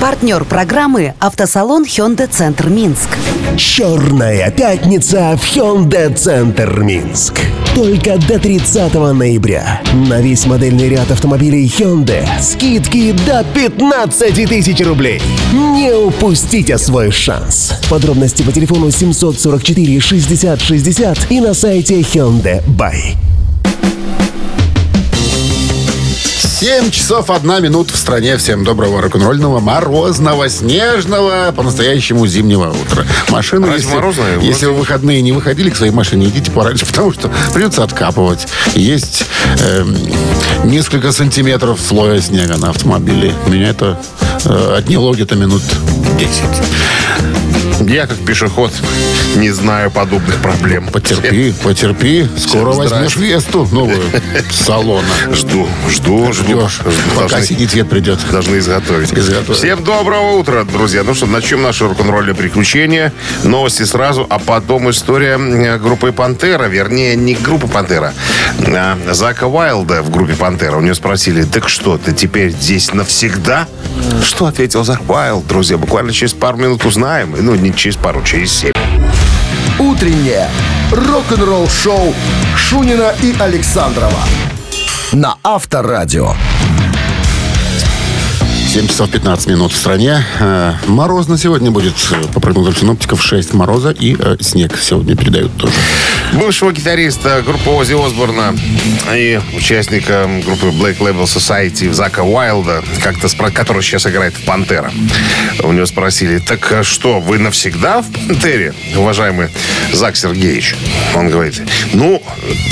Партнер программы «Автосалон Hyundai Центр Минск». Черная пятница в Hyundai Центр Минск. Только до 30 ноября. На весь модельный ряд автомобилей Hyundai скидки до 15 тысяч рублей. Не упустите свой шанс. Подробности по телефону 744 60 60 и на сайте Hyundai Buy. 7 часов 1 минута в стране. Всем доброго рок-н-ролльного, морозного, снежного, по-настоящему зимнего утра. Машину, Разве если, морозное? если вы выходные не выходили к своей машине, идите пораньше, потому что придется откапывать. Есть эм, несколько сантиметров слоя снега на автомобиле. Меня это э, отняло где-то минут 10. Я, как пешеход, не знаю подобных проблем. Потерпи, потерпи. Скоро Всем возьмешь Весту новую с салона. Жду, жду, жду. Жду. пока Должны- синий цвет придет. Должны изготовить. Изготовить. Всем доброго утра, друзья. Ну что, начнем наше рок-н-ролльное приключение. Новости сразу, а потом история группы «Пантера». Вернее, не группы «Пантера», а Зака Уайлда в группе «Пантера». У него спросили, так что, ты теперь здесь навсегда? Что ответил Зак Уайлд, друзья? Буквально через пару минут узнаем. Ну, не через пару, через семь. «Утреннее рок-н-ролл-шоу» Шунина и Александрова на Авторадио. 7 часов 15 минут в стране. Э, Морозно сегодня будет, э, по прогнозам синоптиков, 6 мороза и э, снег сегодня передают тоже. Бывшего гитариста группы Ози Осборна и участника группы Black Label Society Зака Уайлда, как-то спро- который сейчас играет в «Пантера». У него спросили, так а что, вы навсегда в «Пантере», уважаемый Зак Сергеевич? Он говорит, ну,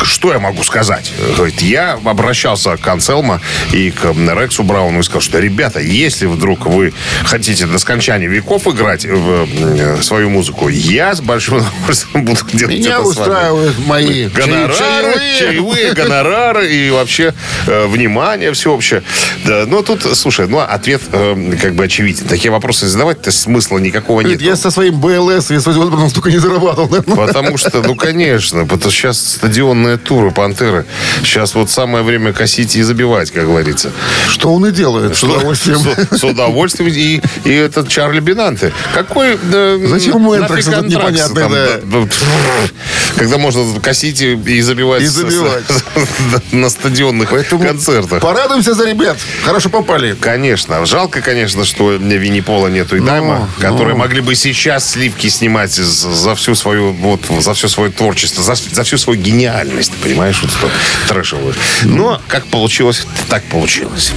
что я могу сказать? Говорит, я обращался к Анселмо и к Рексу Брауну и сказал, что, ребята, если вдруг вы хотите до скончания веков играть в э, свою музыку, я с большим удовольствием буду делать Меня это с вами. Устраивают мои Гонорары, чаевые. чаевые, гонорары и вообще э, внимание всеобщее. Да, ну, тут, слушай, ну, ответ э, как бы очевиден. Такие вопросы задавать-то смысла никакого нет. Я со своим БЛС с Осборном столько не зарабатывал. наверное. Потому что, ну, конечно, потому что сейчас стадионные туры «Пантеры». Сейчас вот самое время косить и забивать, как говорится. Что он и делает с удовольствием. С, с удовольствием. И, и этот Чарли Бинанте. Какой... э, Зачем ему Энтракс этот непонятный, да? да, Когда можно косить и, забивать, И забивать. на стадионных Поэтому концертах. Порадуемся за ребят. Хорошо попали. Конечно. Жалко, конечно, что Винни Пола нету и Ну, Дайма, ну. которые могли бы сейчас сливки снимать за всю свою вот за все свое творчество, за, за всю свою гениальность, понимаешь, вот эту трэшевую. Но как получилось, так получилось.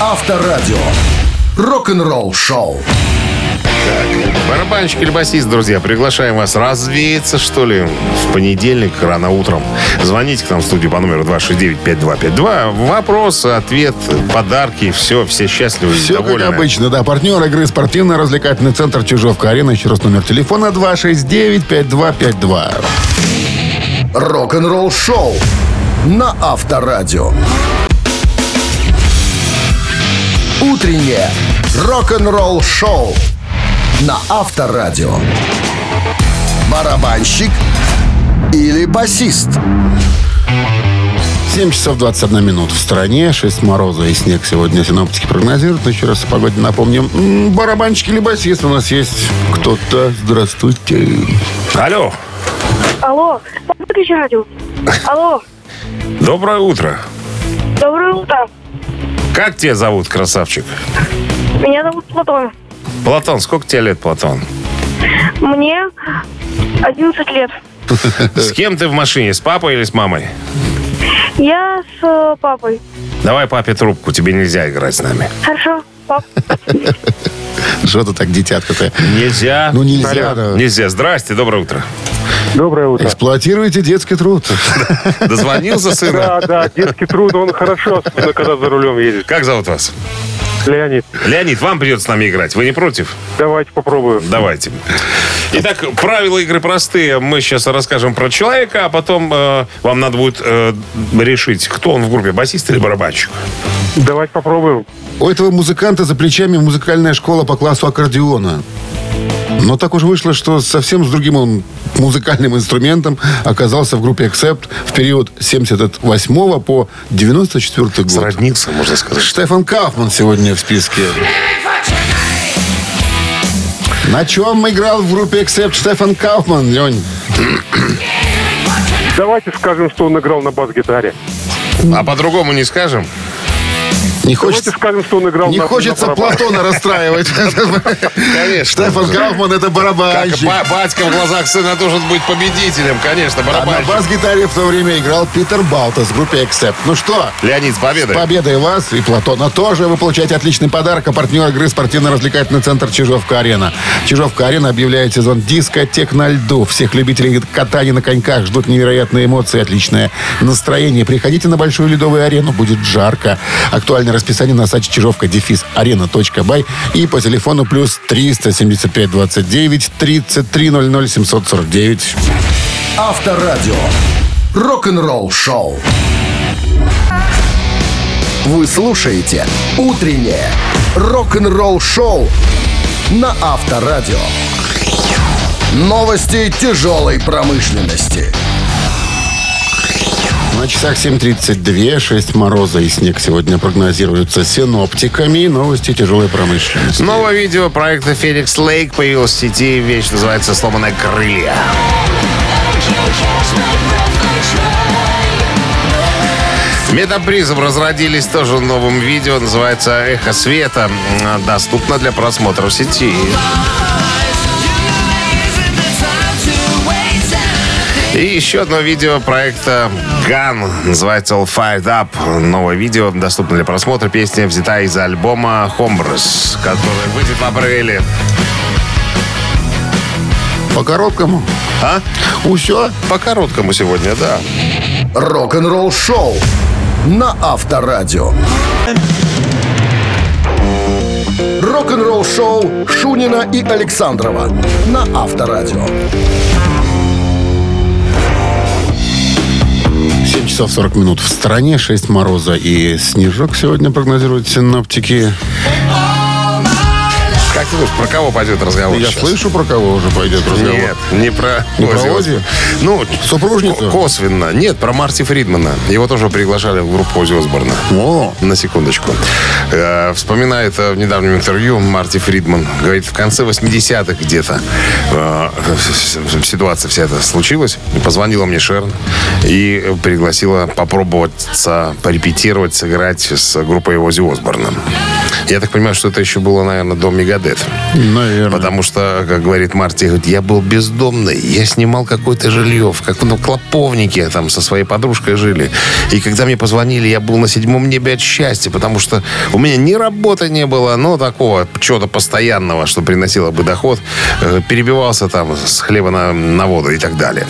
Авторадио. Рок-н-ролл-шоу. Барабанщик или басист, друзья, приглашаем вас развеяться, что ли, в понедельник рано утром. Звоните к нам в студию по номеру 269-5252. Вопросы, ответ, подарки, все, все счастливы Все как довольны. обычно, да. Партнер игры спортивно-развлекательный центр Чижовка-Арена. Еще раз номер телефона 269-5252. Рок-н-ролл-шоу на Авторадио. Утреннее рок-н-ролл-шоу на Авторадио. Барабанщик или басист? 7 часов 21 минут в стране. 6 мороза и снег сегодня синоптики прогнозируют. Но еще раз о погоде напомним. М, Барабанщик или басист у нас есть кто-то. Здравствуйте. Алло, Алло, выключи радио. Алло, доброе утро. доброе утро. Как тебя зовут, красавчик? Меня зовут Платон. Платон, сколько тебе лет, Платон? Мне 11 лет. С кем ты в машине, с папой или с мамой? Я с э, папой. Давай папе трубку, тебе нельзя играть с нами. Хорошо, пап. Что ты так, детятка-то? Нельзя. Ну, нельзя, да. Нельзя. Здрасте, доброе утро. Доброе утро. Эксплуатируйте детский труд. Дозвонился сына? Да, да, детский труд, он хорошо, особенно когда за рулем едет. Как зовут вас? Леонид, Леонид, вам придется с нами играть. Вы не против? давайте попробуем. Давайте. Итак, правила игры простые. Мы сейчас расскажем про человека, а потом э, вам надо будет э, решить, кто он в группе, басист или барабанщик. Давайте попробуем. У этого музыканта за плечами музыкальная школа по классу аккордеона. Но так уж вышло, что совсем с другим он музыкальным инструментом оказался в группе Accept в период 78 по 94 год. Сроднился, можно сказать. Штефан Кауфман сегодня в списке. На чем играл в группе Accept Штефан Кауфман, Лень? Давайте скажем, что он играл на бас-гитаре. А по-другому не скажем? Не Давайте хочется, скажем, что он играл не на хочется на. Платона расстраивать. Конечно. Штефан Кауфман это Как барабанщик. ба- батька в глазах сына должен быть победителем, конечно, А на барабанщик. бас-гитаре в то время играл Питер Балтас в группе Accept. Ну что, Леонид, с победой. Победой вас и Платона тоже. Вы получаете отличный подарок. А партнер игры спортивно-развлекательный центр Чижовка-Арена. Чижовка-Арена объявляет сезон дискотек на льду. Всех любителей катания на коньках ждут невероятные эмоции, отличное настроение. Приходите на Большую Ледовую арену. Будет жарко. Актуальное расписание на сайте чижовка дефис арена.бай и по телефону плюс 375 29 33 00 749. Авторадио. Рок-н-ролл шоу. Вы слушаете «Утреннее рок-н-ролл шоу» на Авторадио. Новости тяжелой промышленности. На часах 7.32, 6 мороза и снег сегодня прогнозируются синоптиками новости тяжелой промышленности. Новое видео проекта Феникс Лейк появилось в сети. Вещь называется «Сломанные крылья». Метапризм разродились тоже новым видео. Называется «Эхо света». Доступно для просмотра в сети. И еще одно видео проекта Gun. Называется All Fired Up. Новое видео доступно для просмотра. Песня взята из альбома Hombres, который выйдет в апреле. По короткому. А? Усё. По короткому сегодня, да. Рок-н-ролл шоу на Авторадио. Рок-н-ролл шоу Шунина и Александрова на Авторадио. 7 часов 40 минут в стране, 6 мороза и снежок сегодня прогнозируют синоптики. Ты думаешь, про кого пойдет разговор Я сейчас? слышу, про кого уже пойдет разговор. Нет, не про Не про? Осборна. Ну, Супружницу? ко- косвенно. Нет, про Марти Фридмана. Его тоже приглашали в группу Оззи Осборна. О, На секундочку. Э, вспоминает э, в недавнем интервью Марти Фридман. Говорит, в конце 80-х где-то э, ситуация вся эта случилась. Позвонила мне Шерн и пригласила попробовать порепетировать, сыграть с группой Оззи Осборна. Я так понимаю, что это еще было, наверное, до Мегадет. наверное. Потому что, как говорит Марти, говорит, я был бездомный, я снимал какое-то жилье в каком-то клоповнике, там со своей подружкой жили. И когда мне позвонили, я был на седьмом небе от счастья, потому что у меня ни работы не было, но такого чего-то постоянного, что приносило бы доход, Э, перебивался там с хлеба на, на воду и так далее.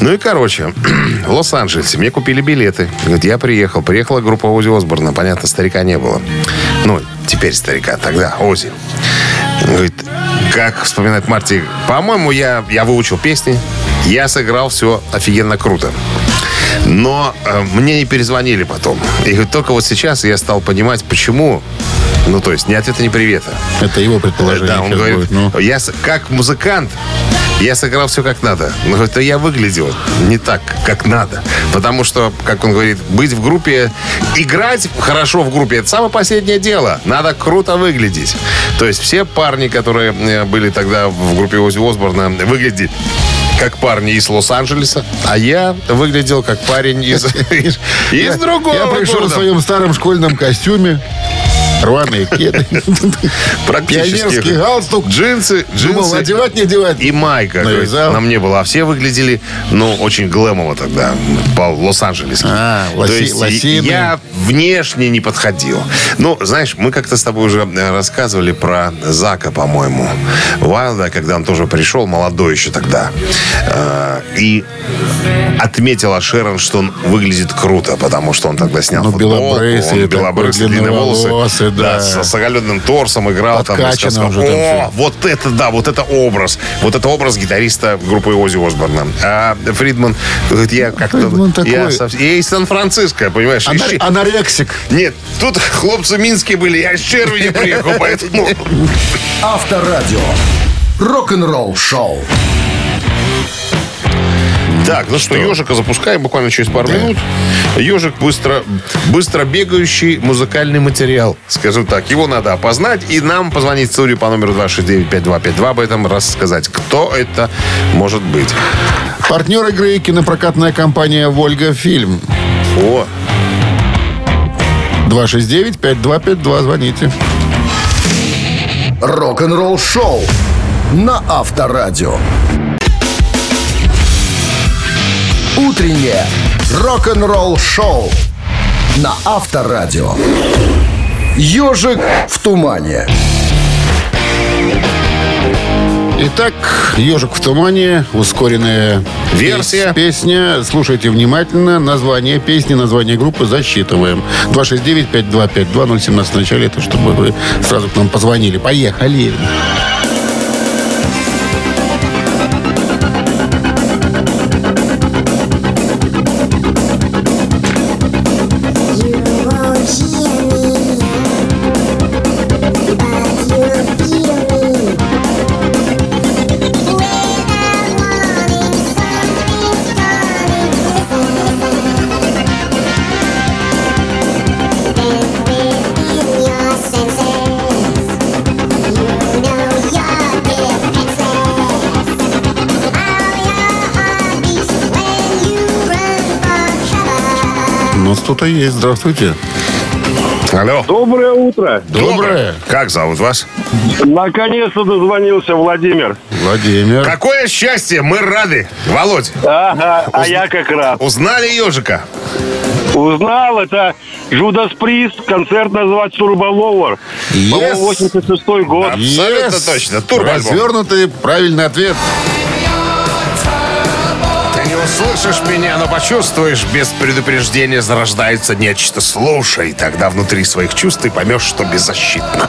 Ну и, короче, в Лос-Анджелесе мне купили билеты. Говорит, я приехал, приехала группа Ози Осборна, понятно, старика не было. Ну, теперь старика, тогда Ози. Говорит, как вспоминает Марти, по-моему, я, я выучил песни, я сыграл все офигенно круто. Но э, мне не перезвонили потом. И говорит, только вот сейчас я стал понимать, почему. Ну, то есть, ни ответа, ни привета. Это его предположение. Да, он говорит, будет, ну. я как музыкант, я сыграл все как надо. Но «А я выглядел не так, как надо. Потому что, как он говорит, быть в группе, играть хорошо в группе, это самое последнее дело. Надо круто выглядеть. То есть все парни, которые э, были тогда в группе Ози Осборна, выглядели как парни из Лос-Анджелеса, а я выглядел как парень из, из Я- другого Я пришел в своем старом школьном костюме. Рваные кеды. Практически. Пионерский галстук. Джинсы, Думал, джинсы. одевать, не одевать. И майка. Говорит, на мне была. А все выглядели, ну, очень глэмово тогда. По Лос-Анджелесски. А, лосины. я внешне не подходил. Ну, знаешь, мы как-то с тобой уже э, рассказывали про Зака, по-моему. Вайлда, когда он тоже пришел, молодой еще тогда. Э, И отметила Шерон, что он выглядит круто, потому что он тогда снял Ну, футболку, белобрысый он белобрысый, длинные волосы, длинноволосый, да. с, с оголенным торсом играл там. Сказал, уже там О, всё». вот это да, вот это образ. Вот это образ гитариста группы Ози Осборна. А Фридман говорит, я как-то... Фридман такой- Я, сов- я из Сан-Франциско, понимаешь? из Анор- Щи- Анорексик. Нет, тут хлопцы минские были, я из Червини приехал, поэтому... Авторадио. Рок-н-ролл шоу. Так, ну что, ежика запускаем буквально через пару минут. Ежик быстро, быстро бегающий музыкальный материал, скажем так. Его надо опознать и нам позвонить в студию по номеру 269-5252 об этом рассказать, кто это может быть. Партнер игры кинопрокатная компания «Вольга Фильм». О, 269-5252, звоните. Рок-н-ролл шоу на Авторадио. Утреннее рок-н-ролл шоу на Авторадио. Ежик в тумане. Итак, «Ежик в тумане», ускоренная Версия. пес- песня. Слушайте внимательно. Название песни, название группы засчитываем. 269-5252-017 в начале. Это чтобы вы сразу к нам позвонили. Поехали. У кто-то есть. Здравствуйте. алло. Доброе утро. Доброе. Как зовут вас? Наконец-то дозвонился Владимир. Владимир. Какое счастье, мы рады. Володь, Ага, а я как раз. узнали ежика? Узнал, это Жудас Прист, концерт называется Турболовер. Yes. По-моему, 86 год. Абсолютно Yes. точно. Турбоальбом. Развернутый правильный ответ. Услышишь меня, но почувствуешь, без предупреждения зарождается нечто. Слушай, тогда внутри своих чувств ты поймешь, что беззащитно.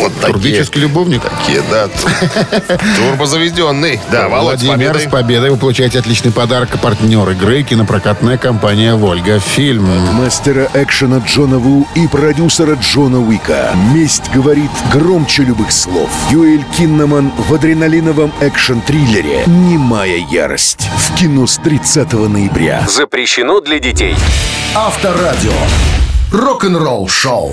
Вот такие. Турбический любовник. Такие, да. Турбозаведенный. Да, Володь, Владимир, с победой вы получаете отличный подарок. Партнер игры кинопрокатная компания «Вольга Фильм». Мастера экшена Джона Ву и продюсера Джона Уика. Месть говорит громче любых слов. Юэль Киннаман в адреналиновом экшн-триллере «Немая ярость». В кино с 30 ноября. Запрещено для детей. Авторадио. Рок-н-ролл шоу.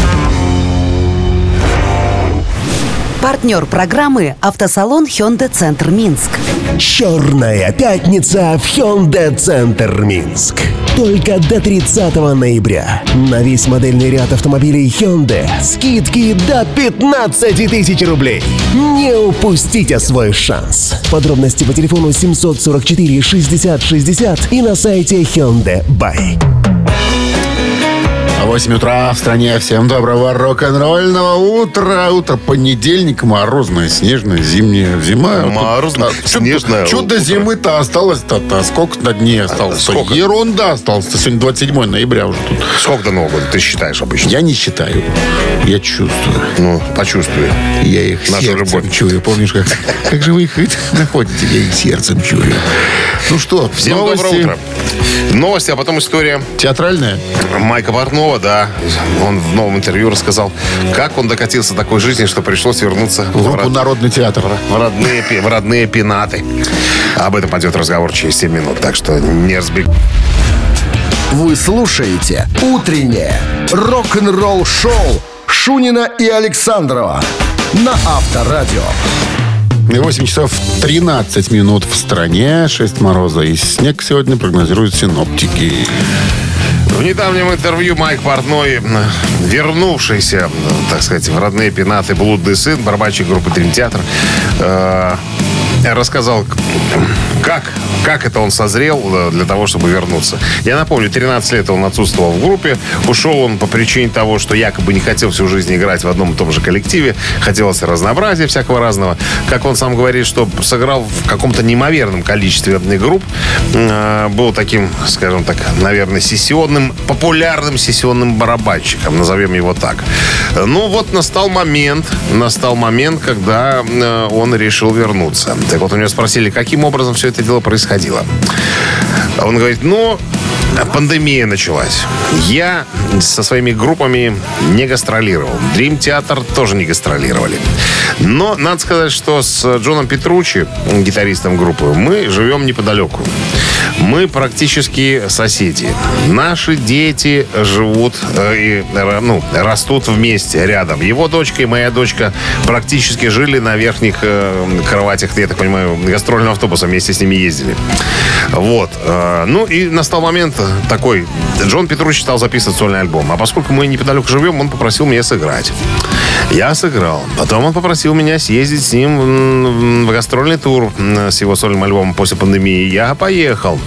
Партнер программы «Автосалон Hyundai Центр Минск». Черная пятница в Hyundai Центр Минск. Только до 30 ноября. На весь модельный ряд автомобилей Hyundai скидки до 15 тысяч рублей. Не упустите свой шанс. Подробности по телефону 744 60 60 и на сайте Hyundai Buy. 8 утра в стране. Всем доброго рок-н-ролльного утра. Утро понедельник, морозное, снежное, зимнее. Зима. Морозное, а, снежное Чё до утро. зимы-то осталось-то? -то? Сколько на дней осталось? сколько? Ерунда осталась. Сегодня 27 ноября уже тут. Сколько до Нового года ты считаешь обычно? Я не считаю. Я чувствую. Ну, почувствуй. Я их Наша сердцем любовь. чую. Помнишь, как, как же вы их находите? Я их сердцем чую. Ну что, Всем новости доброе утро. Новости, а потом история театральная? Майка Портнова, да. Он в новом интервью рассказал, как он докатился до такой жизни, что пришлось вернуться В группу род- «Народный театр». в родные, в родные пенаты. Об этом пойдет разговор через 7 минут, так что не разбег... Вы слушаете «Утреннее рок-н-ролл шоу» Шунина и Александрова на Авторадио. 8 часов 13 минут в стране. 6 мороза и снег сегодня прогнозируют синоптики. В недавнем интервью Майк Портной, вернувшийся, так сказать, в родные пенаты блудный сын, барабанщик группы Дрим Театр, э, рассказал, как, как это он созрел э, для того, чтобы вернуться. Я напомню, 13 лет он отсутствовал в группе. Ушел он по причине того, что якобы не хотел всю жизнь играть в одном и том же коллективе. Хотелось разнообразия всякого разного. Как он сам говорит, что сыграл в каком-то неимоверном количестве групп. Э, Был таким, скажем так, наверное, сессионным, популярным сессионным барабанщиком. Назовем его так. Ну вот настал момент, настал момент, когда э, он решил вернуться. Так вот, у него спросили, каким образом все это дело происходило. Он говорит, ну, пандемия началась. Я со своими группами не гастролировал. Dream Theater тоже не гастролировали. Но надо сказать, что с Джоном Петручи, гитаристом группы, мы живем неподалеку. Мы практически соседи. Наши дети живут э, и э, ну, растут вместе, рядом. Его дочка и моя дочка практически жили на верхних э, кроватях, я так понимаю, гастрольного автобуса вместе с ними ездили. Вот. Ну и настал момент такой. Джон Петруч стал записывать сольный альбом. А поскольку мы неподалеку живем, он попросил меня сыграть. Я сыграл. Потом он попросил меня съездить с ним в гастрольный тур с его сольным альбомом после пандемии. Я поехал.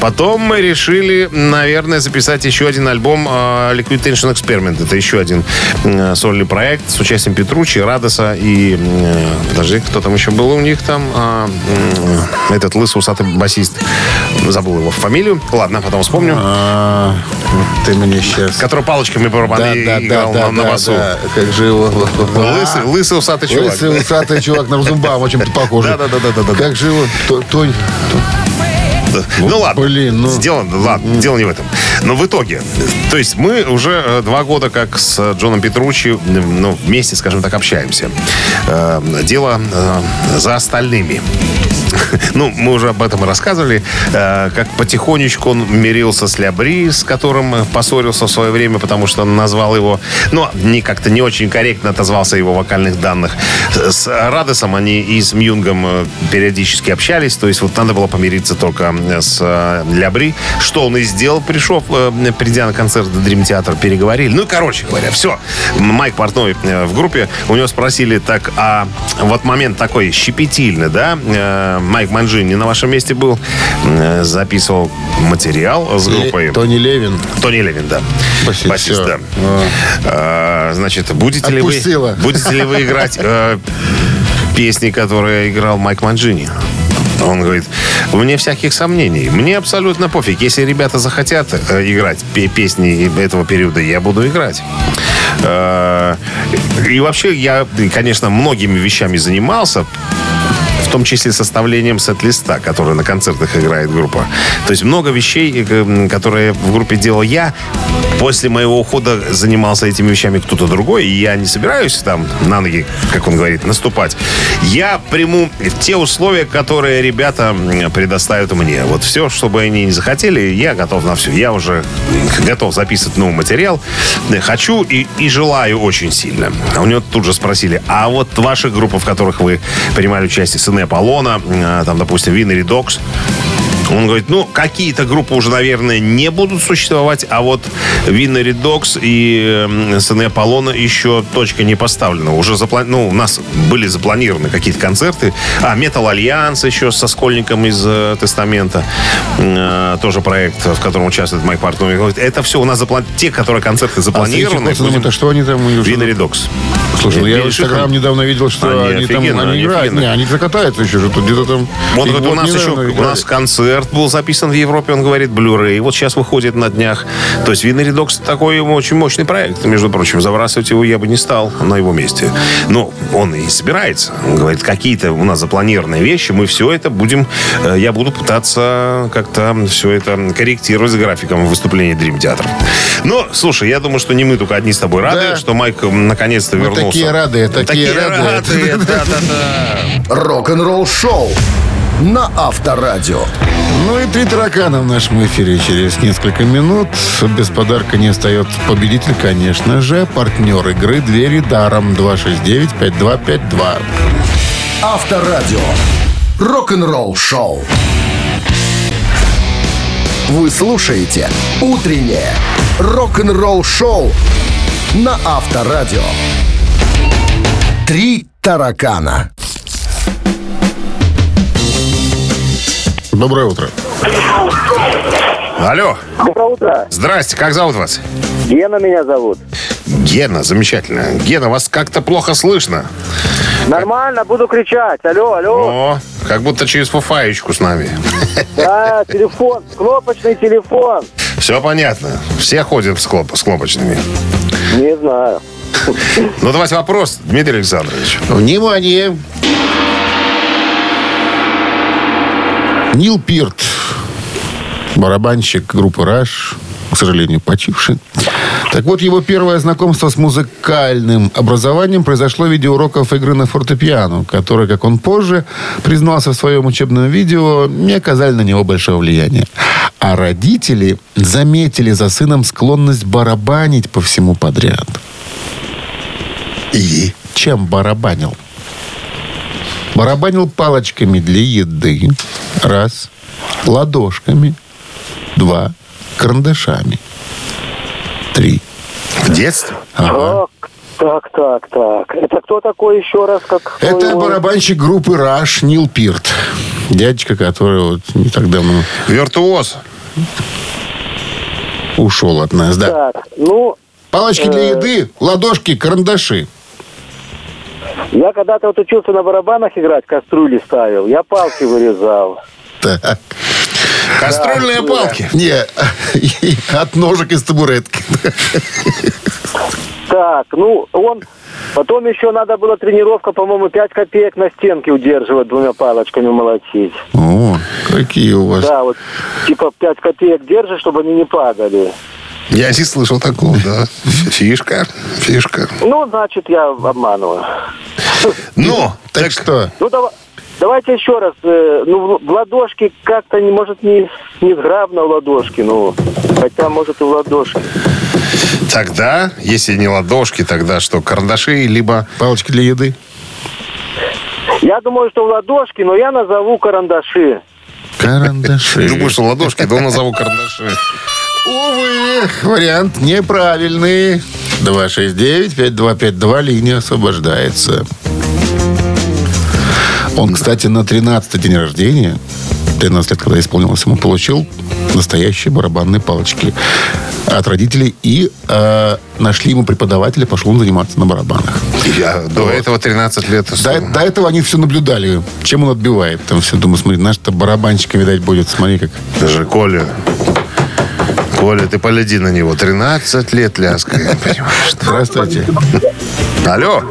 Потом мы решили, наверное, записать еще один альбом э, Liquid Tension Experiment. Это еще один сольный проект с участием Петручи, Радоса и... э, подожди, кто там еще был у них там? А, этот лысый усатый басист. Забыл его фамилию. Ладно, потом вспомню. А, ты мне сейчас... Который палочками барабаны да, да, играл да, на, на да, басу. да. Как же его... Лысый, лысый усатый чувак. Лысый, усатый чувак на Розенбаума чем-то похож. Да-да-да-да-да. Как же его... То- Тонь... Ну ладно, блин, ну. Сделано, ладно, дело не в этом. Но в итоге, то есть мы уже э, два года как с э, Джоном Петручи, ну, вместе, скажем так, общаемся. Э, Дело за остальными. Ну, мы уже об этом рассказывали, как потихонечку он мирился с Лябри, с которым поссорился в свое время, потому что он назвал его, ну, не как-то не очень корректно отозвался его вокальных данных. С Радосом они и с Мьюнгом э, периодически общались, то есть вот надо было помириться только с Лябри, что он и сделал, пришел, придя на концерт Dream Theater, переговорили. Ну, короче говоря, все. Майк Портной э, в группе, у него спросили так, а вот момент такой щепетильный, да, э, Майк Манджини на вашем месте был, э, записывал материал с группой. Тони Левин. Тони Левин, да. Басист, Басист, да. А, Значит, будете ли, вы, Отпустила. будете ли вы играть э, песни, которые играл Майк Манджини? Он говорит, мне всяких сомнений. Мне абсолютно пофиг. Если ребята захотят э, играть пе- песни этого периода, я буду играть. Э, И вообще я, конечно, многими вещами занимался, в том числе составлением сет-листа, который на концертах играет группа. То есть много вещей, э, которые в группе делал я. После моего ухода занимался этими вещами кто-то другой, и я не собираюсь там на ноги, как он говорит, наступать. Я приму те условия, которые ребята предоставят мне. Вот все, что бы они не захотели, я готов на все. Я уже готов записывать новый материал. Хочу и, и желаю очень сильно. А у него тут же спросили, а вот ваши группы, в которых вы принимали участие, сыны Аполлона, э, там, допустим, Winery Dogs, он говорит, ну, какие-то группы уже, наверное, не будут существовать, а вот Winery Dogs и э, сыны Аполлона еще точка не поставлена. Уже запла... ну, у нас были запланированы какие-то концерты. А, Metal Allegiance еще со Скольником из э, Testament'а. Э, тоже проект, в котором участвует Майк Портной. Говорит, это все у нас запланировано. Те, которые концерты А запланированы. Эйчи Коттоном, это что они там? уже- Виннери Докс. Слушай, ну я в Инстаграм там. недавно видел, что Они они, там офигенно, они они играют. Не, они закатаются еще же тут где-то там. И говорит, у вот нас еще у нас играли. Концерт был записан в Европе, он говорит, Blu-ray. Вот сейчас выходит на днях. То есть Винный Редокс такой очень мощный проект, между прочим. Забрасывать его я бы не стал на его месте. Но он и собирается. Он говорит, какие-то у нас запланированные вещи, мы все это будем, э, я буду пытаться как-то все это корректировать с графиком выступления Dream Theater. Но, слушай, я думаю, что не мы только одни с тобой рады, Да. что Майк наконец-то Мы вернулся. такие рады, такие рады. да-да-да. Рок-н-ролл шоу на Авторадио. Ну и три таракана в нашем эфире через несколько минут. Без подарка не остается победитель, конечно же. Партнер игры «Двери даром» 269-5252. Авторадио. Рок-н-ролл шоу. Вы слушаете «Утреннее рок-н-ролл шоу» на Авторадио. Три таракана. Доброе утро. Алло. Доброе утро. Здрасте, как зовут вас? Гена меня зовут. Гена, замечательно. Гена, вас как-то плохо слышно. Нормально, буду кричать. Алло, алло. О, как будто через фуфаечку с нами. Да, телефон, кнопочный телефон. Все понятно. Все ходят с, клоп- с кнопочными. Не знаю. Ну, давайте вопрос, Дмитрий Александрович. Внимание! Нил Пирт барабанщик группы «Раш», к сожалению, почивший. Так вот, его первое знакомство с музыкальным образованием произошло в виде уроков игры на фортепиано, которые, как он позже признался в своем учебном видео, не оказали на него большого влияния. А родители заметили за сыном склонность барабанить по всему подряд. И чем барабанил? Барабанил палочками для еды. Раз. Ладошками. Два. Карандашами. Три. В детстве? Ага. Так, так, так, так. Это кто такой еще раз? Как Это его? барабанщик группы Раш Нил Пирт. Дядечка, который вот не так давно Виртуоз. ушел от нас, да. Так, ну, Палочки для Э. еды, ладошки, карандаши. Я когда-то вот учился на барабанах играть, кастрюли ставил. Я палки вырезал. Так. Кастрюльные палки. Не, и от ножек из табуретки. Так, ну, он... Потом еще надо было тренировка, по-моему, 5 копеек на стенке удерживать двумя палочками молотить. О, какие у вас. Да, вот типа 5 копеек держишь, чтобы они не падали. Я не слышал такого, да. Фишка, фишка. Ну, значит, я обманываю. Ну, Так что, Ну, давай, давайте еще раз. э, ну, в, ладошки как-то, не может, не, не сграбно в ладошки, ну, хотя, может, и в ладошки. тогда, если не ладошки, тогда что, карандаши, либо... палочки для еды? Я думаю, что в ладошки, но я назову карандаши. Карандаши. Думаю, что ладошки, да назову карандаши. Увы, вариант неправильный. 269-5252, линия освобождается. Он, кстати, на 13 день рождения, 13 лет, когда исполнилось ему, получил настоящие барабанные палочки от родителей. И э, нашли ему преподавателя, пошел он заниматься на барабанах. Я до этого 13 лет. До, до этого они все наблюдали, чем он отбивает. Там все, думаю, смотри, наш-то барабанщика, видать, будет, смотри, как... Даже Коля. Коля, ты погляди на него. 13 лет ляскает, понимаешь? Здравствуйте. Алло.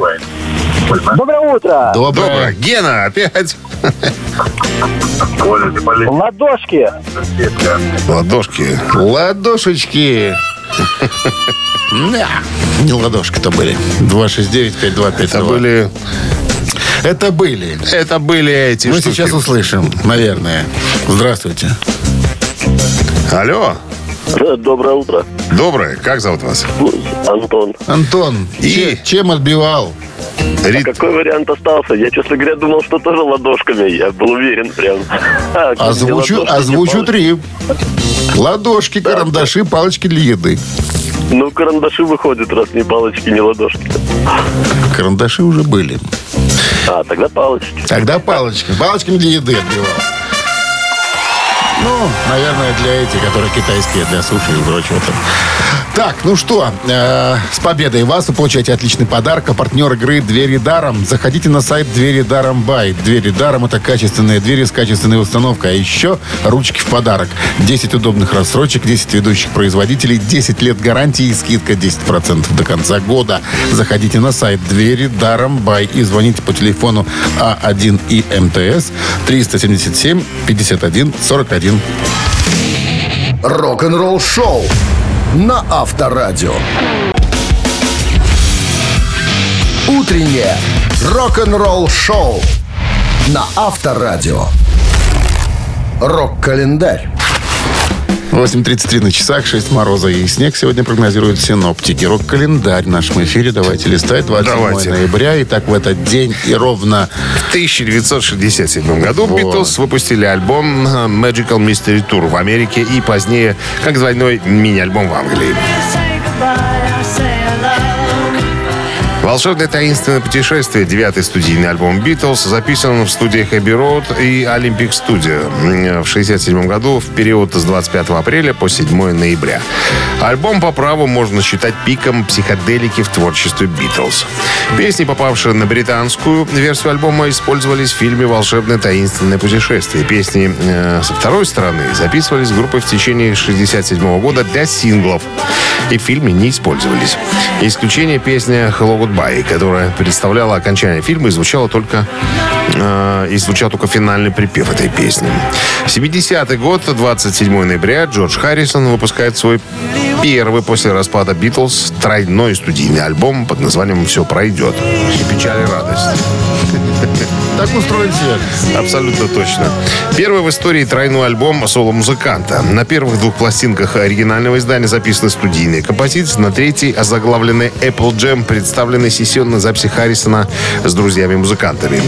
Доброе утро! Доброе. Доброе. Гена, опять. Ладошки! Ладошки. Ладошечки. Да, не ладошки-то были. 269-5252. Это были... Это были. Это были эти Мы штуки. сейчас услышим, наверное. Здравствуйте. Алло. Доброе утро. Доброе. Как зовут вас? Антон. Антон, И? че- чем отбивал? Рит- Какой вариант остался? Я, честно говоря, думал, что тоже ладошками. Я был уверен прям. А, не Озвучу, ладошки, не озвучу три. Ладошки, карандаши, палочки для еды. Ну, карандаши выходят, раз ни палочки, ни ладошки. Карандаши уже были. А, тогда палочки. Тогда палочки. Палочками для еды отбивал. Ну, наверное, для этих, которые китайские, для суши и прочего. там. Так, ну что, э, с победой вас вы получаете отличный подарок. А партнер игры «Двери даром». Заходите на сайт «Двери даром бай». «Двери даром» — это качественные двери с качественной установкой. А еще ручки в подарок. 10 удобных рассрочек, 10 ведущих производителей, 10 лет гарантии и скидка 10% до конца года. Заходите на сайт «Двери даром бай» и звоните по телефону А1 и МТС 377 51 41. Рок-н-ролл шоу на Авторадио. Утреннее рок-н-ролл шоу на Авторадио. Рок-календарь. 8.33 на часах, 6 мороза и снег сегодня прогнозируют синоптики. Рок-календарь в нашем эфире. Давайте листать. 27 Давайте. ноября. И так в этот день и ровно... В 1967 году Вот. Битлз выпустили альбом э, Magical Mystery Tour в Америке и позднее как двойной мини-альбом в Англии. Волшебное таинственное путешествие, девятый студийный альбом Битлз, записан в студиях Abbey Road и Studio м, в 67 году в период с 25 апреля по 7 ноября. Альбом по праву можно считать пиком психоделики в творчестве Битлз. Песни, попавшие на британскую версию альбома, использовались в фильме «Волшебное таинственное путешествие». Песни э, со второй стороны записывались группой в течение 67 года для синглов и в фильме не использовались. Исключение песня «Hello Goodbye», которая представляла окончание фильма и звучала только э, и звучал только финальный припев этой песни. 70-й год, 27 ноября, Джордж Харрисон выпускает свой первый после распада Битлз тройной студийный альбом под названием «Все пройдет». И печаль, и радость. Так устроен свет. Абсолютно точно. Первый в истории тройной альбом соло-музыканта. На первых двух пластинках оригинального издания записаны студийные композиции. На третьей, озаглавленной Apple Jam, представлены сессионные записи Харрисона с друзьями-музыкантами.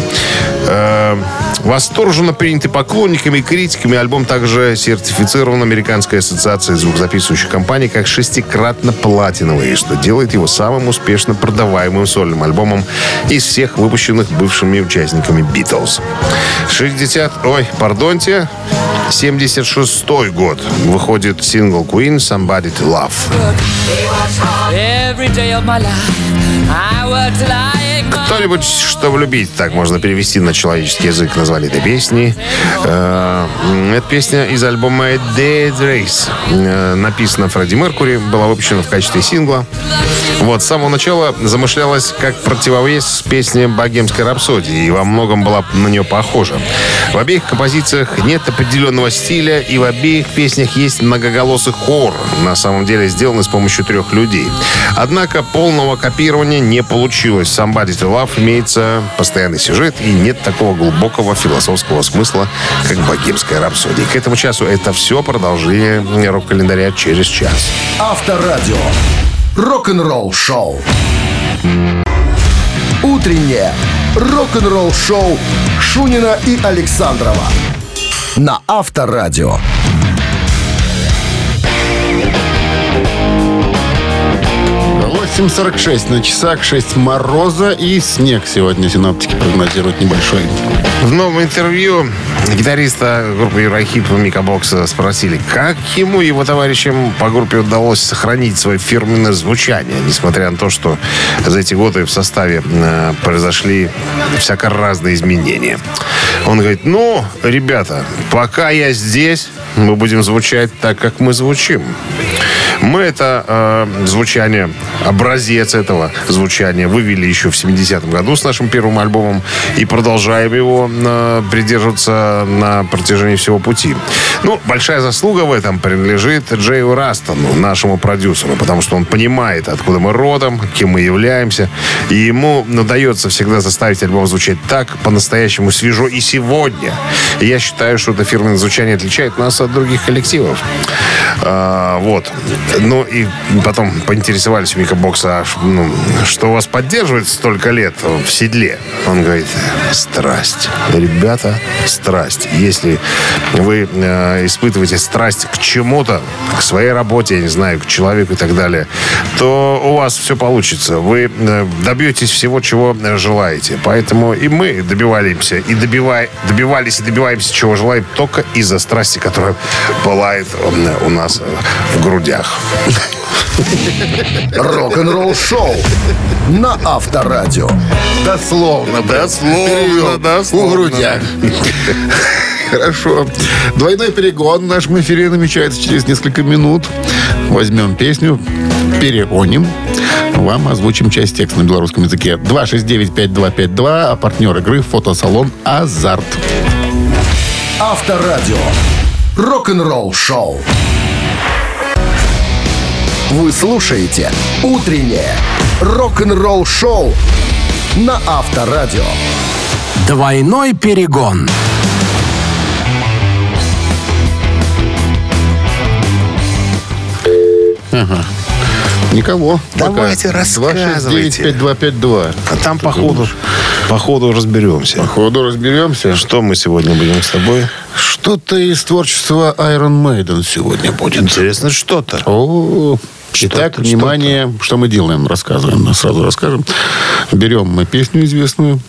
Э, восторженно принятый поклонниками и критиками, альбом также сертифицирован Американской ассоциацией звукозаписывающих компаний как шестикратно платиновый, что делает его самым успешно продаваемым сольным альбомом из всех выпущенных бывшими участниками Битлз. 60... Ой, пардонте. 76 год. Выходит сингл Queen «Somebody to Love». Every day of my life, I Кто-нибудь, что влюбить, так можно перевести на человеческий язык название этой песни. Э, Это песня из альбома Dead Race. Э, Написана Фредди Меркури, была выпущена в качестве сингла. Вот, с самого начала замышлялась как противовес песне «Богемской рапсодии» и во многом была на нее похожа. В обеих композициях нет определенного стиля, и в обеих песнях есть многоголосый хор, на самом деле сделанный с помощью трех людей. Однако полного копирования не получилось. Somebody to Love имеется постоянный сюжет, и нет такого глубокого философского смысла, как «Богемская рапсодия». К этому часу это все продолжение рок-календаря через час. Авторадио. Рок-н-ролл шоу. Утреннее рок-н-ролл шоу Шунина и Александрова на Авторадио. 8.46 на часах, 6 мороза и снег сегодня синоптики прогнозируют небольшой. В новом интервью гитариста группы Юрахип Мика Бокса спросили, как ему и его товарищам по группе удалось сохранить свое фирменное звучание, несмотря на то, что за эти годы в составе э, произошли всяко разные изменения. Он говорит, ну, ребята, пока я здесь, мы будем звучать так, как мы звучим. Мы это э, звучание, образец этого звучания вывели еще в 70-м году с нашим первым альбомом и продолжаем его э, придерживаться на протяжении всего пути. Ну, большая заслуга в этом принадлежит Джею Растону, нашему продюсеру, потому что он понимает, откуда мы родом, кем мы являемся, и ему удается всегда заставить альбом звучать так, по-настоящему свежо и сегодня. И я считаю, что это фирменное звучание отличает нас от других коллективов. А, вот. Ну и потом поинтересовались у Мика Бокса, а ну, что вас поддерживает столько лет в седле. Он говорит, страсть. Ребята, страсть. Если вы э, испытываете страсть к чему-то, к своей работе, я не знаю, к человеку и так далее, то у вас все получится. Вы э, добьетесь всего, чего желаете. Поэтому и мы добиваемся, и добивай, добивались, и добиваемся, чего желаем, только из-за страсти, которая пылает э, у нас в грудях. Рок-н-ролл шоу на Авторадио. Дословно. Дословно, дословно. В грудях. Хорошо. Двойной перегон в нашем эфире намечается через несколько минут. Возьмем песню, перегоним. Вам озвучим часть текста на белорусском языке. 269-5252, а партнер игры фотосалон «Азарт». Авторадио. Рок-н-ролл шоу. Вы слушаете «Утреннее рок-н-ролл шоу» на Авторадио. Двойной перегон. Никого. Давайте пока. рассказывайте. 269-5252. А там по ходу, по ходу разберемся. По ходу разберемся. Что мы сегодня будем с тобой? Что-то из творчества Iron Maiden сегодня будет. Интересно, что-то. О, Что-то, Итак, внимание, что мы делаем, рассказываем, сразу расскажем. Берем мы песню известную,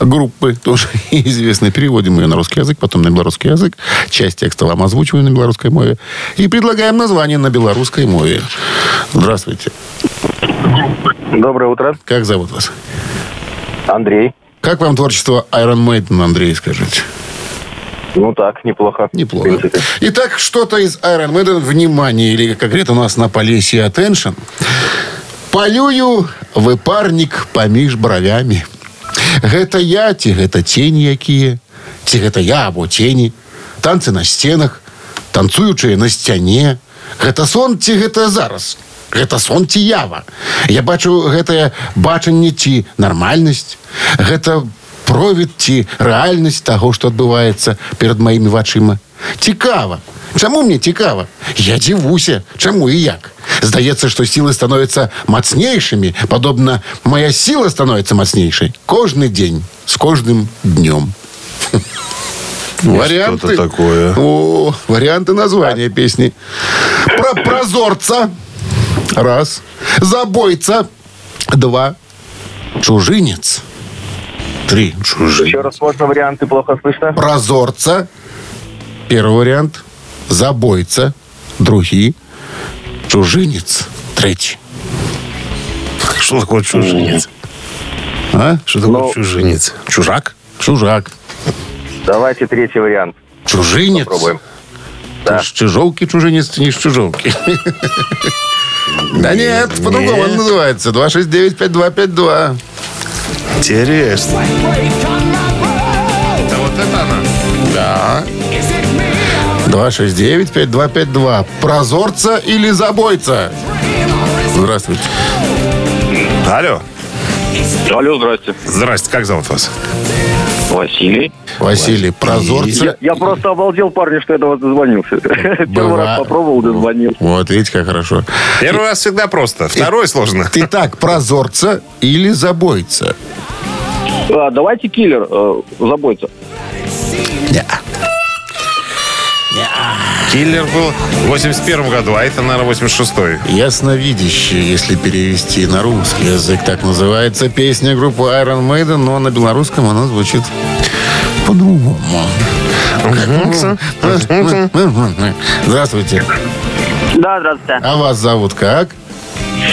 группы тоже известные, переводим ее на русский язык, потом на белорусский язык, часть текста вам озвучиваем на белорусской мове и предлагаем название на белорусской мове. Здравствуйте. Доброе утро. Как зовут вас? Андрей. Как вам творчество Iron Maiden, Андрей, скажите? Ну так, неплохо. Неплохо. Итак, что-то из Iron Maiden, внимание, или как говорит у нас на Полесье Attention. Полюю выпарник поміж бровями. Гэта я, ці гэта тені якія? Ці гэта я або тені? Танцы на сценах, танцуючыя на сцяне. Гэта сон ці гэта зараз? Гэта сон ці ява. Я бачу гэтае бачанне ці нармальнасць. Гэта провід ці рэальнасць таго, што адбываецца перад маімі вачыма. Цікава. Чаму мне цікава? Я дзівуся, чаму і як. Здаецца, што сілы становяцца мацнейшымі, падобна моя сіла становіцца мацнейшай кожны дзень з кожным днём. Варианты. что-то такое. О, варианты названия песни. Про прозорца. Раз. Забойца. Два. Чужинец. Три. Еще раз можно варианты плохо слышно. Прозорца. Первый вариант. Забойца. Другие. Чужинец. Третий. Что такое чужинец? А? Что такое Ну, чужинец? Чужак? Чужак. Давайте третий вариант. Чужинец. Попробуем. Да. С чужовки чужинец, ты не с чужовки. Да нет, по-другому он называется. 269-5252. Интересно. Да вот это она. Да. 269-5252. Прозорца или забойца? Здравствуйте. Алло. Алло, здрасте. Здрасте, как зовут вас? Василий. Василий, прозорца. Я просто обалдел, парни, что я до вас дозвонился. Первый раз попробовал, дозвонился. Вот, видите, как хорошо. Первый раз всегда просто, второй сложно. Итак, прозорца или забойца? А, давайте киллер, э, забойца. Киллер был в 81 году, а это, наверное, 86-й. Ясновидящий, если перевести на русский язык. Так называется песня группы Iron Maiden, но на белорусском она звучит по-другому. Здравствуйте. Да, здравствуйте. А вас зовут как?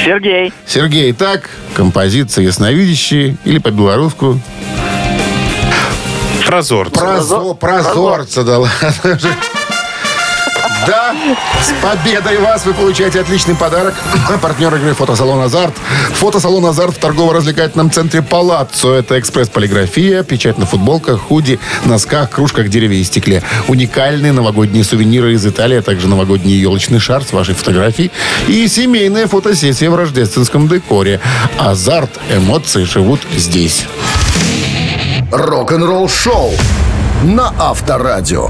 Сергей. Сергей, так, композиция «Ясновидящий» или по-белорусски Прозорцы. Прозо- Прозорца, да ладно. Да, с победой вас вы получаете отличный подарок. Партнер игры фотосалон «Азарт». Фотосалон «Азарт» в торгово-развлекательном центре «Палаццо». Это экспресс-полиграфия, печать на футболках, худи, носках, кружках, дереве и стекле. Уникальные новогодние сувениры из Италии, а также новогодний елочный шар с вашей фотографией и семейная фотосессия в рождественском декоре. «Азарт» эмоции живут здесь. Рок-н-ролл шоу на Авторадио.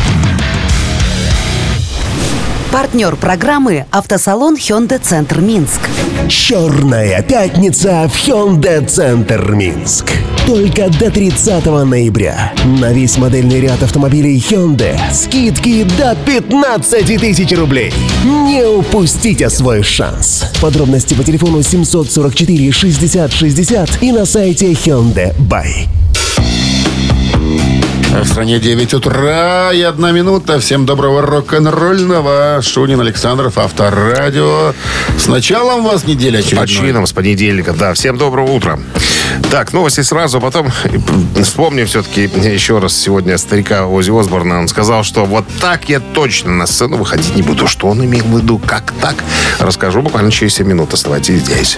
Партнер программы «Автосалон Hyundai Центр Минск». Черная пятница в Hyundai Центр Минск. Только до 30 ноября. На весь модельный ряд автомобилей Hyundai скидки до 15 тысяч рублей. Не упустите свой шанс. Подробности по телефону 744 60 60 и на сайте Hyundai Buy. В стране 9 утра и одна минута. Всем доброго рок-н-ролльного. Шунин Александров, Авторадио. С началом вас неделя С очередной. почином, с понедельника. Да, всем доброго утра. Так, новости сразу, а потом вспомним все-таки еще раз сегодня старика Ози Осборна. Он сказал, что вот так я точно на сцену выходить не буду. Что он имел в виду, как так, расскажу буквально через 7 минут. Оставайтесь здесь.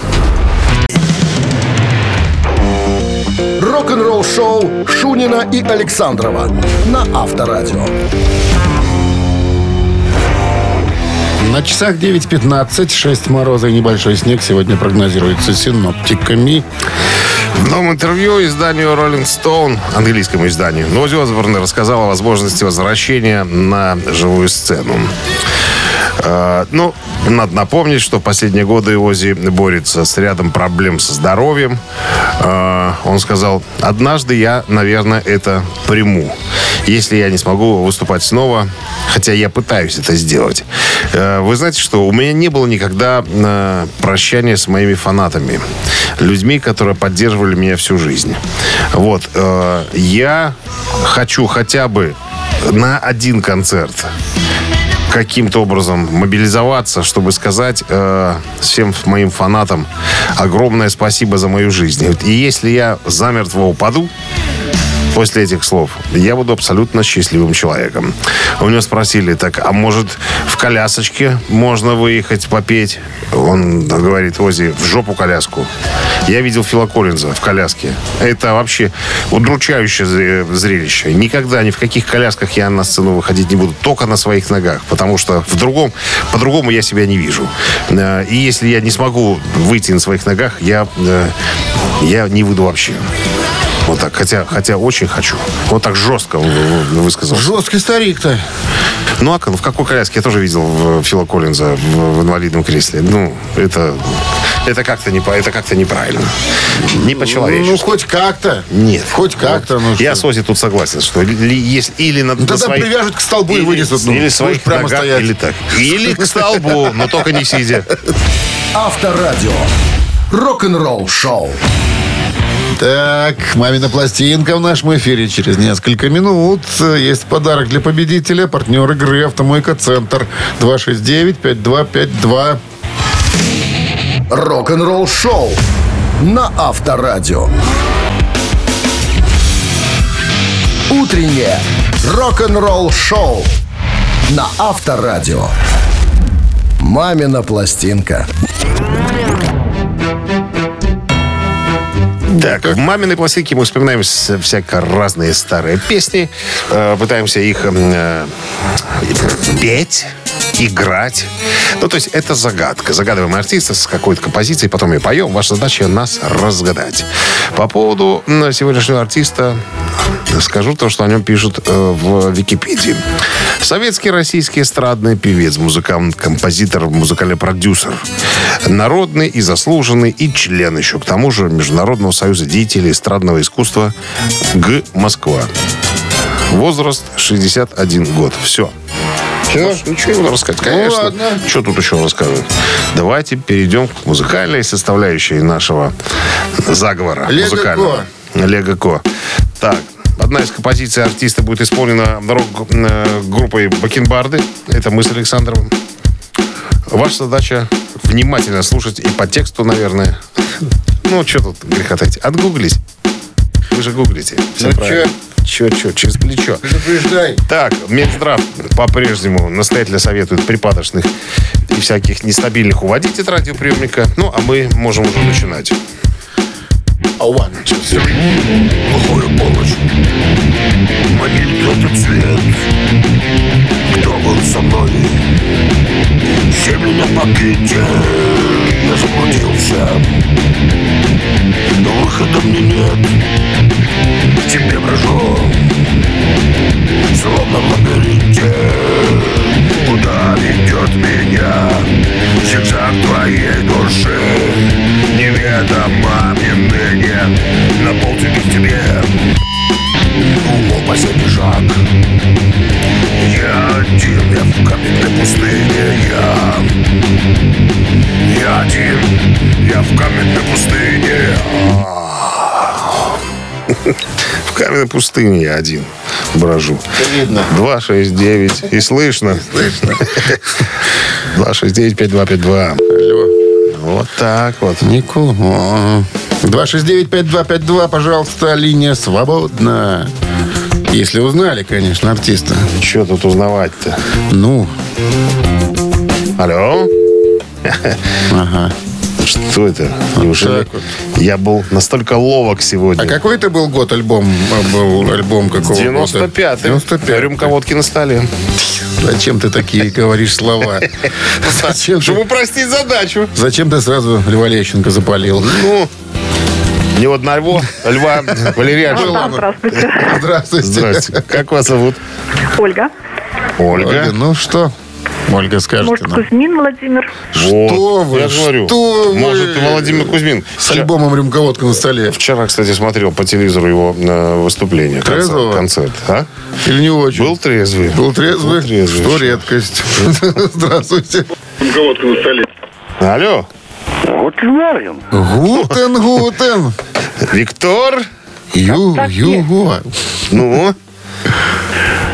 Рок-н-ролл шоу Шунина и Александрова на Авторадио. На часах 9.15, 6 мороза и небольшой снег сегодня прогнозируется синоптиками. В новом интервью изданию Rolling Stone, английскому изданию, Ози Осборн рассказал о возможности возвращения на живую сцену. Э, Ну, надо напомнить, что в последние годы Ози борется с рядом проблем со здоровьем. Э, Он сказал, однажды я, наверное, это приму. Если я не смогу выступать снова, хотя я пытаюсь это сделать. Э, Вы знаете, что у меня не было никогда э, прощания с моими фанатами. Людьми, которые поддерживали меня всю жизнь. Вот. Я хочу хотя бы на один концерт каким-то образом мобилизоваться, чтобы сказать э, всем моим фанатам огромное спасибо за мою жизнь. И если я замертво упаду, после этих слов, я буду абсолютно счастливым человеком. У него спросили, так, а может в колясочке можно выехать попеть? Он говорит, Ози, в жопу коляску. Я видел Фила Коллинза в коляске. Это вообще удручающее зре- зрелище. Никогда ни в каких колясках я на сцену выходить не буду, только на своих ногах, потому что в другом, по-другому я себя не вижу. Э, И если я не смогу выйти на своих ногах, я, э, я не выйду вообще. Вот так, хотя, хотя очень хочу. Вот так жестко вы- вы- высказал. Жесткий старик-то. Ну, а в какой коляске я тоже видел в Фила Коллинза в, в инвалидном кресле. Ну, это, это как-то не, по- это как-то неправильно. Не Ну, по-человечески. хоть как-то. Нет. Хоть как-то. Ну, Я что. с Ози тут согласен, что ли- если, или на, Ну, на тогда своих- привяжут к столбу и или, вынесут, ну, или своих прямо ногах, стоять. или так. Или к столбу, но только не сидя. Авторадио. Рок-н-ролл шоу. Так, мамина пластинка в нашем эфире через несколько минут. Есть подарок для победителя. Партнер игры «Автомойка Центр». 269-5252. Рок-н-ролл шоу на Авторадио. Утреннее рок-н-ролл шоу на Авторадио. Мамина пластинка. Так, в маминой пластинке мы вспоминаем всяко разные старые песни, э, пытаемся их э, петь, играть. Ну, то есть это загадка. Загадываем артиста с какой-то композицией, потом ее поем. Ваша задача нас разгадать. По поводу сегодняшнего артиста скажу то, что о нем пишут э, в Википедии. Советский российский эстрадный певец, музыкант, композитор, музыкальный продюсер. Народный и заслуженный, и член еще, к тому же, Международного союза деятелей эстрадного искусства Г. Москва. Возраст 61 год. Все. Больше Ничего не буду рассказать, конечно. Ну, ладно. Что тут еще рассказывать? Давайте перейдем к музыкальной составляющей нашего заговора Лего музыкального. Лего Ко. Так, одна из композиций артиста будет исполнена рок-группой Бакенбарды. Это мы с Александром. Ваша задача внимательно слушать и по тексту, наверное. Ну, что тут грехотать? Отгуглить. Вы же гуглите. Все Ну, правильно. Че, че, через плечо. Предупреждай. Так, Минздрав по-прежнему настоятельно советует припадочных и всяких нестабильных уводить от радиоприемника. Ну, а мы можем уже начинать. One, two, three. Глухую полночь Манит этот свет Кто был со мной? Земли на пакете Я заблудился Но выхода мне нет Тебе брожу. Словно в лабиринте Куда ведет меня Зигзаг твоей души. Неведомо мне ныне На полпути к тебе. Умол последний шаг Я один, я в каменной пустыне Я. Я один, я в каменной пустыне В каменной пустыне я один брожу. Видно. 269. И слышно. Слышно. 269-5252. Алло. Вот так вот. Никола. 269-5252, пожалуйста, линия свободна. Если узнали, конечно, артиста. Что тут узнавать-то? Ну, Алло? ага. Что это? Неужели так вот. я был настолько ловок сегодня? А какой это был год альбом? А, Был альбом какого 95-й. 95 Рюмка водки на столе. Зачем ты такие говоришь слова? Зачем Чтобы упростить задачу. зачем ты сразу Льва Лещенко запалил? Ну, не вот на льва, льва Валерия. Здравствуйте. Здравствуйте. Здравствуйте. Как вас зовут? Ольга. Ольга. Ольга, ну что, Ольга, скажете Может, нам? Кузьмин Владимир. Что вы, Я же говорю. что вы? Может, и Владимир Кузьмин. С альбомом «Рюмководка на столе». Вчера, кстати, смотрел по телевизору его э, выступление. Трезвого? Концерт. А? Или не очень? Был трезвый. Был трезвый? Был трезвый. Что редкость. Здравствуйте. Рюмководка на столе. Алло. Гутен Гутен, гутен. Виктор? Ю, юго. Ну?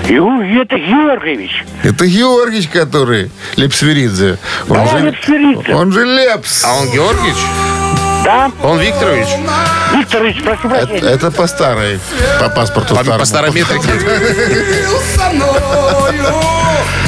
Это Георгиевич. Это Георгич, который Лепсверидзе. Он Да, же, Лепсверидзе. он же Лепс. А он Георгиевич? Да. Он Викторович? Викторович, прошу Это, прощения. это по старой, по паспорту По, старому. по старометрике.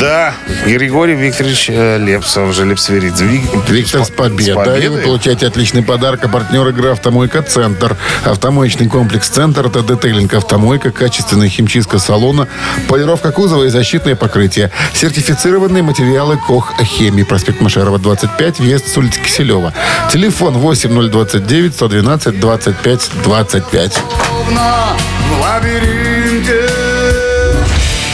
Да, Григорий Викторович э, Лепс, он же Лепсверидзе. Ви- Виктор, с победой. победой. Вы получаете отличный подарок. А партнер игры «Автомойка Центр». Автомоечный комплекс «Центр» — это детейлинг «Автомойка», качественная химчистка салона, полировка кузова и защитное покрытие. Сертифицированные материалы «Кох Хемии». Проспект Машерова, 25, въезд с улицы Киселева. Телефон 8029 112 25 25. В лабиринте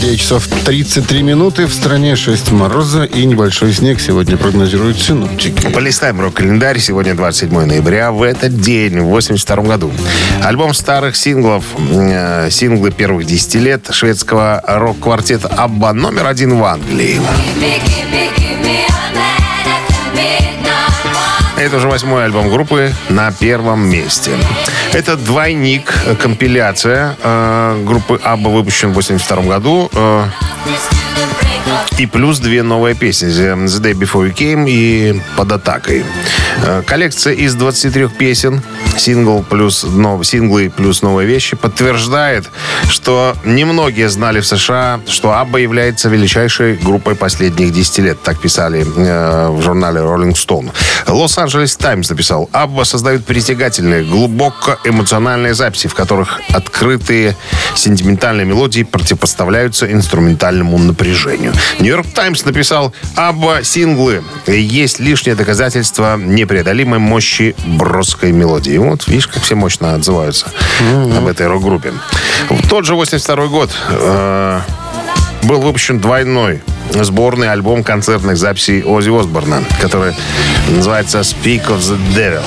9 часов 33 минуты. В стране 6 мороза и небольшой снег сегодня прогнозируют синоптики. Полистаем рок-календарь. Сегодня 27 ноября. В этот день, в 82 году. Альбом старых синглов, э, синглы первых 10 лет шведского рок-квартета «Абба» номер один в Англии. Это уже восьмой альбом группы на первом месте. Это двойник, э, компиляция э, группы Абба, выпущен в 82 году. э, и плюс две новые песни. The Day Before You Came и Под атакой. Э, Коллекция из 23 песен, сингл плюс нов, синглы плюс новые вещи, подтверждает, что немногие знали в США, что Абба является величайшей группой последних 10 лет. Так писали э, в журнале Rolling Stone. Лос-Анджелес Таймс написал, Абба создают притягательные, глубоко эмоциональные записи, в которых открытые сентиментальные мелодии противопоставляются инструментальному напряжению. Нью-Йорк Таймс написал, Абба синглы есть лишнее доказательство непреодолимой мощи бродской мелодии. Вот, видишь, как все мощно отзываются об этой рок-группе. В тот же 82 год э, был выпущен двойной сборный альбом концертных записей Оззи Осборна, который называется «Speak of the Devil».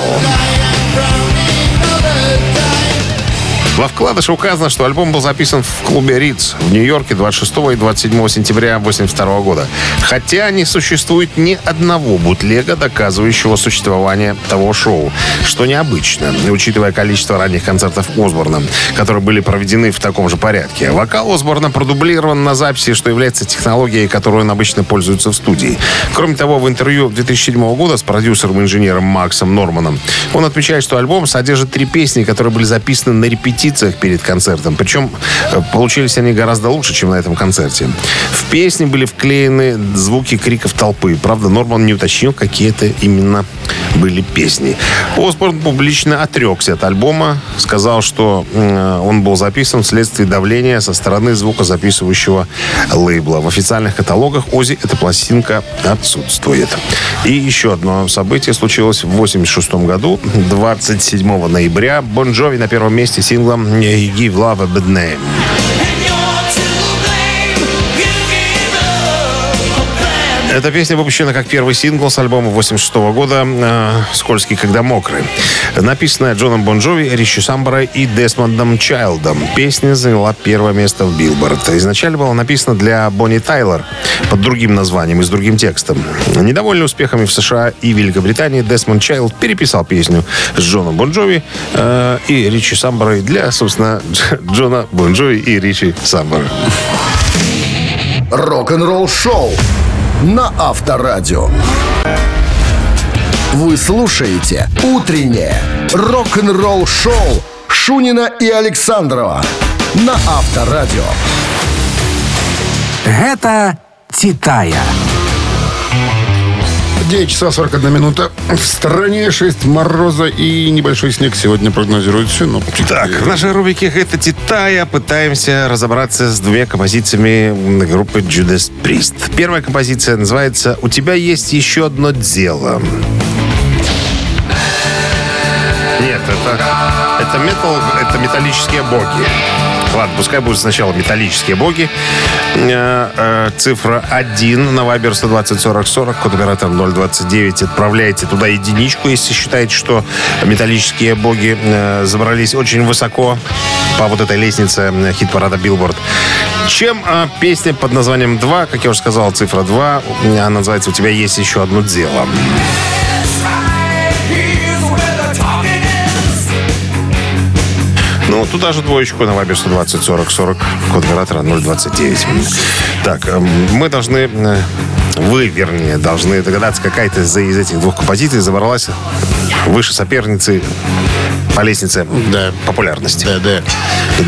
Во вкладыше указано, что альбом был записан в клубе Риц в Нью-Йорке 26 и 27 сентября 1982 года. Хотя не существует ни одного бутлега, доказывающего существование того шоу, что необычно, учитывая количество ранних концертов Осборна, которые были проведены в таком же порядке. Вокал Осборна продублирован на записи, что является технологией, которой он обычно пользуется в студии. Кроме того, в интервью 2007 года с продюсером-инженером Максом Норманом он отмечает, что альбом содержит три песни, которые были записаны на репетициях перед концертом. Причем э, получились они гораздо лучше, чем на этом концерте. В песни были вклеены звуки криков толпы. Правда, Норман не уточнил, какие это именно были песни. Осборн публично отрекся от альбома, сказал, что он был записан вследствие давления со стороны звукозаписывающего лейбла. В официальных каталогах Оззи эта пластинка отсутствует. И еще одно событие случилось в 86 году, 27 ноября. Бон Джови на первом месте синглом «Give Love Эта песня выпущена как первый сингл с альбома 86 года э, «Скользкий, когда мокрый». Написанная Джоном Бон Джови, Ричи Самборой и Десмондом Чайлдом. Песня заняла первое место в Билборд. Изначально была написана для Бонни Тайлор под другим названием и с другим текстом. Недовольный успехами в США и Великобритании, Десмонд Чайлд переписал песню с Джоном Бон Джови э, и Ричи Самборой для, собственно, Джона Бон Джови и Ричи Самбора. Рок-н-ролл шоу на Авторадио. Вы слушаете «Утреннее рок-н-ролл-шоу» Шунина и Александрова на Авторадио. Гэта Титая. 9 часов 41 минута. В стране 6 мороза и небольшой снег сегодня прогнозируют синоптики. Так, в нашей рубрике «Это Титая» пытаемся разобраться с двумя композициями группы Judas Priest. Первая композиция называется «У тебя есть еще одно дело». Нет, это, это метал, это металлические боги. Ладно, пускай будут сначала металлические боги. Э, э, Цифра 1 на Вайбер 120 40 40, код оператор 029. Отправляйте туда единичку, если считаете, что металлические боги э, забрались очень высоко по вот этой лестнице хит-парада Билборд. Чем э, песня под названием «Два», как я уже сказал, цифра 2, она называется «У тебя есть еще одно дело». Ну, туда же двоечку на Вайбер 120 40 40, код оператора 029. Так, эм, мы должны, э, вы, вернее, должны догадаться, какая-то из этих двух композиций забралась выше соперницы по лестнице популярности. Да, да.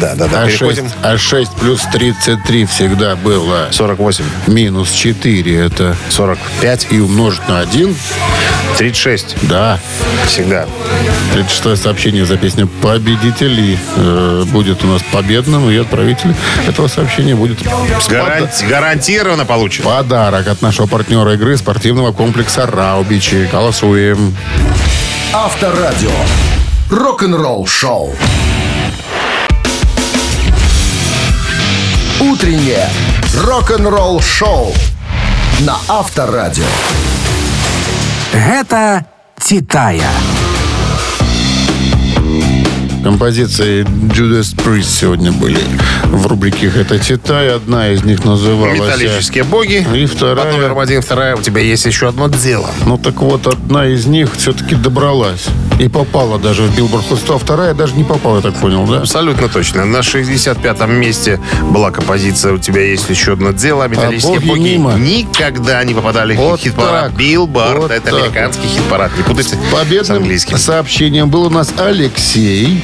Да, да, да. А Переходим. 6, а 6 плюс 33 всегда было 48. минус 4. Это 45. И умножить на 1. 36. Да. Всегда. 36 сообщение за песню «Победители» э, будет у нас победным, и отправитель этого сообщения будет Гаранти- гарантированно получит. Подарок от нашего партнера игры спортивного комплекса «Раубичи». Голосуем. Авторадио. Рок-н-ролл шоу. Утреннее рок-н-ролл шоу на Авторадио. Гэта «Титая». Композиции Judas Priest сегодня были в рубрике «Это Титай». Одна из них называлась... Металлические боги. И Под вторая... номером один, вторая. У тебя есть еще одно дело. Ну так вот, одна из них все-таки добралась. И попала даже в Билборд 100, а вторая даже не попала, я так понял, да? Абсолютно точно. На 65-м месте была композиция «У тебя есть еще одно дело». Металлические боги боги мимо. никогда не попадали Вот в хит-парад. Билборд. Вот Это так. американский хит-парад. Не путайте с Победным английским. сообщением был у нас Алексей.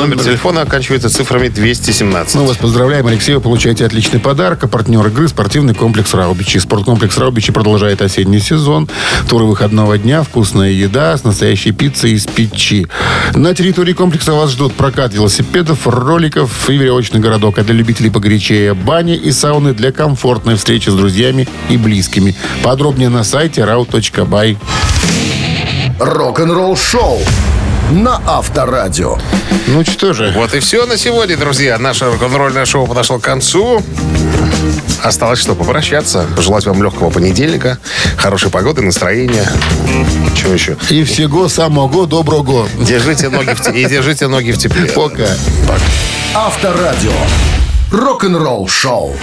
Номер телефона оканчивается цифрами 217. Мы вас поздравляем, Алексей. Вы получаете отличный подарок. А партнер игры – спортивный комплекс «Раубичи». Спорткомплекс «Раубичи» продолжает осенний сезон. Туры выходного дня, вкусная еда с настоящей пиццей из печи. На территории комплекса вас ждут прокат велосипедов, роликов и веревочный городок. А для любителей погорячее бани и сауны для комфортной встречи с друзьями и близкими. Подробнее на сайте rau.by. Рок-н-ролл шоу на Авторадио. Ну что же, Вот и все на сегодня, друзья. Наше рок-н-ролльное шоу подошло к концу. Осталось что, попрощаться. Пожелать вам легкого понедельника, хорошей погоды, настроения. Чего еще? и всего самого доброго. Держите ноги в, те- и держите ноги в тепле. Пока. Авторадио. Рок-н-ролл шоу.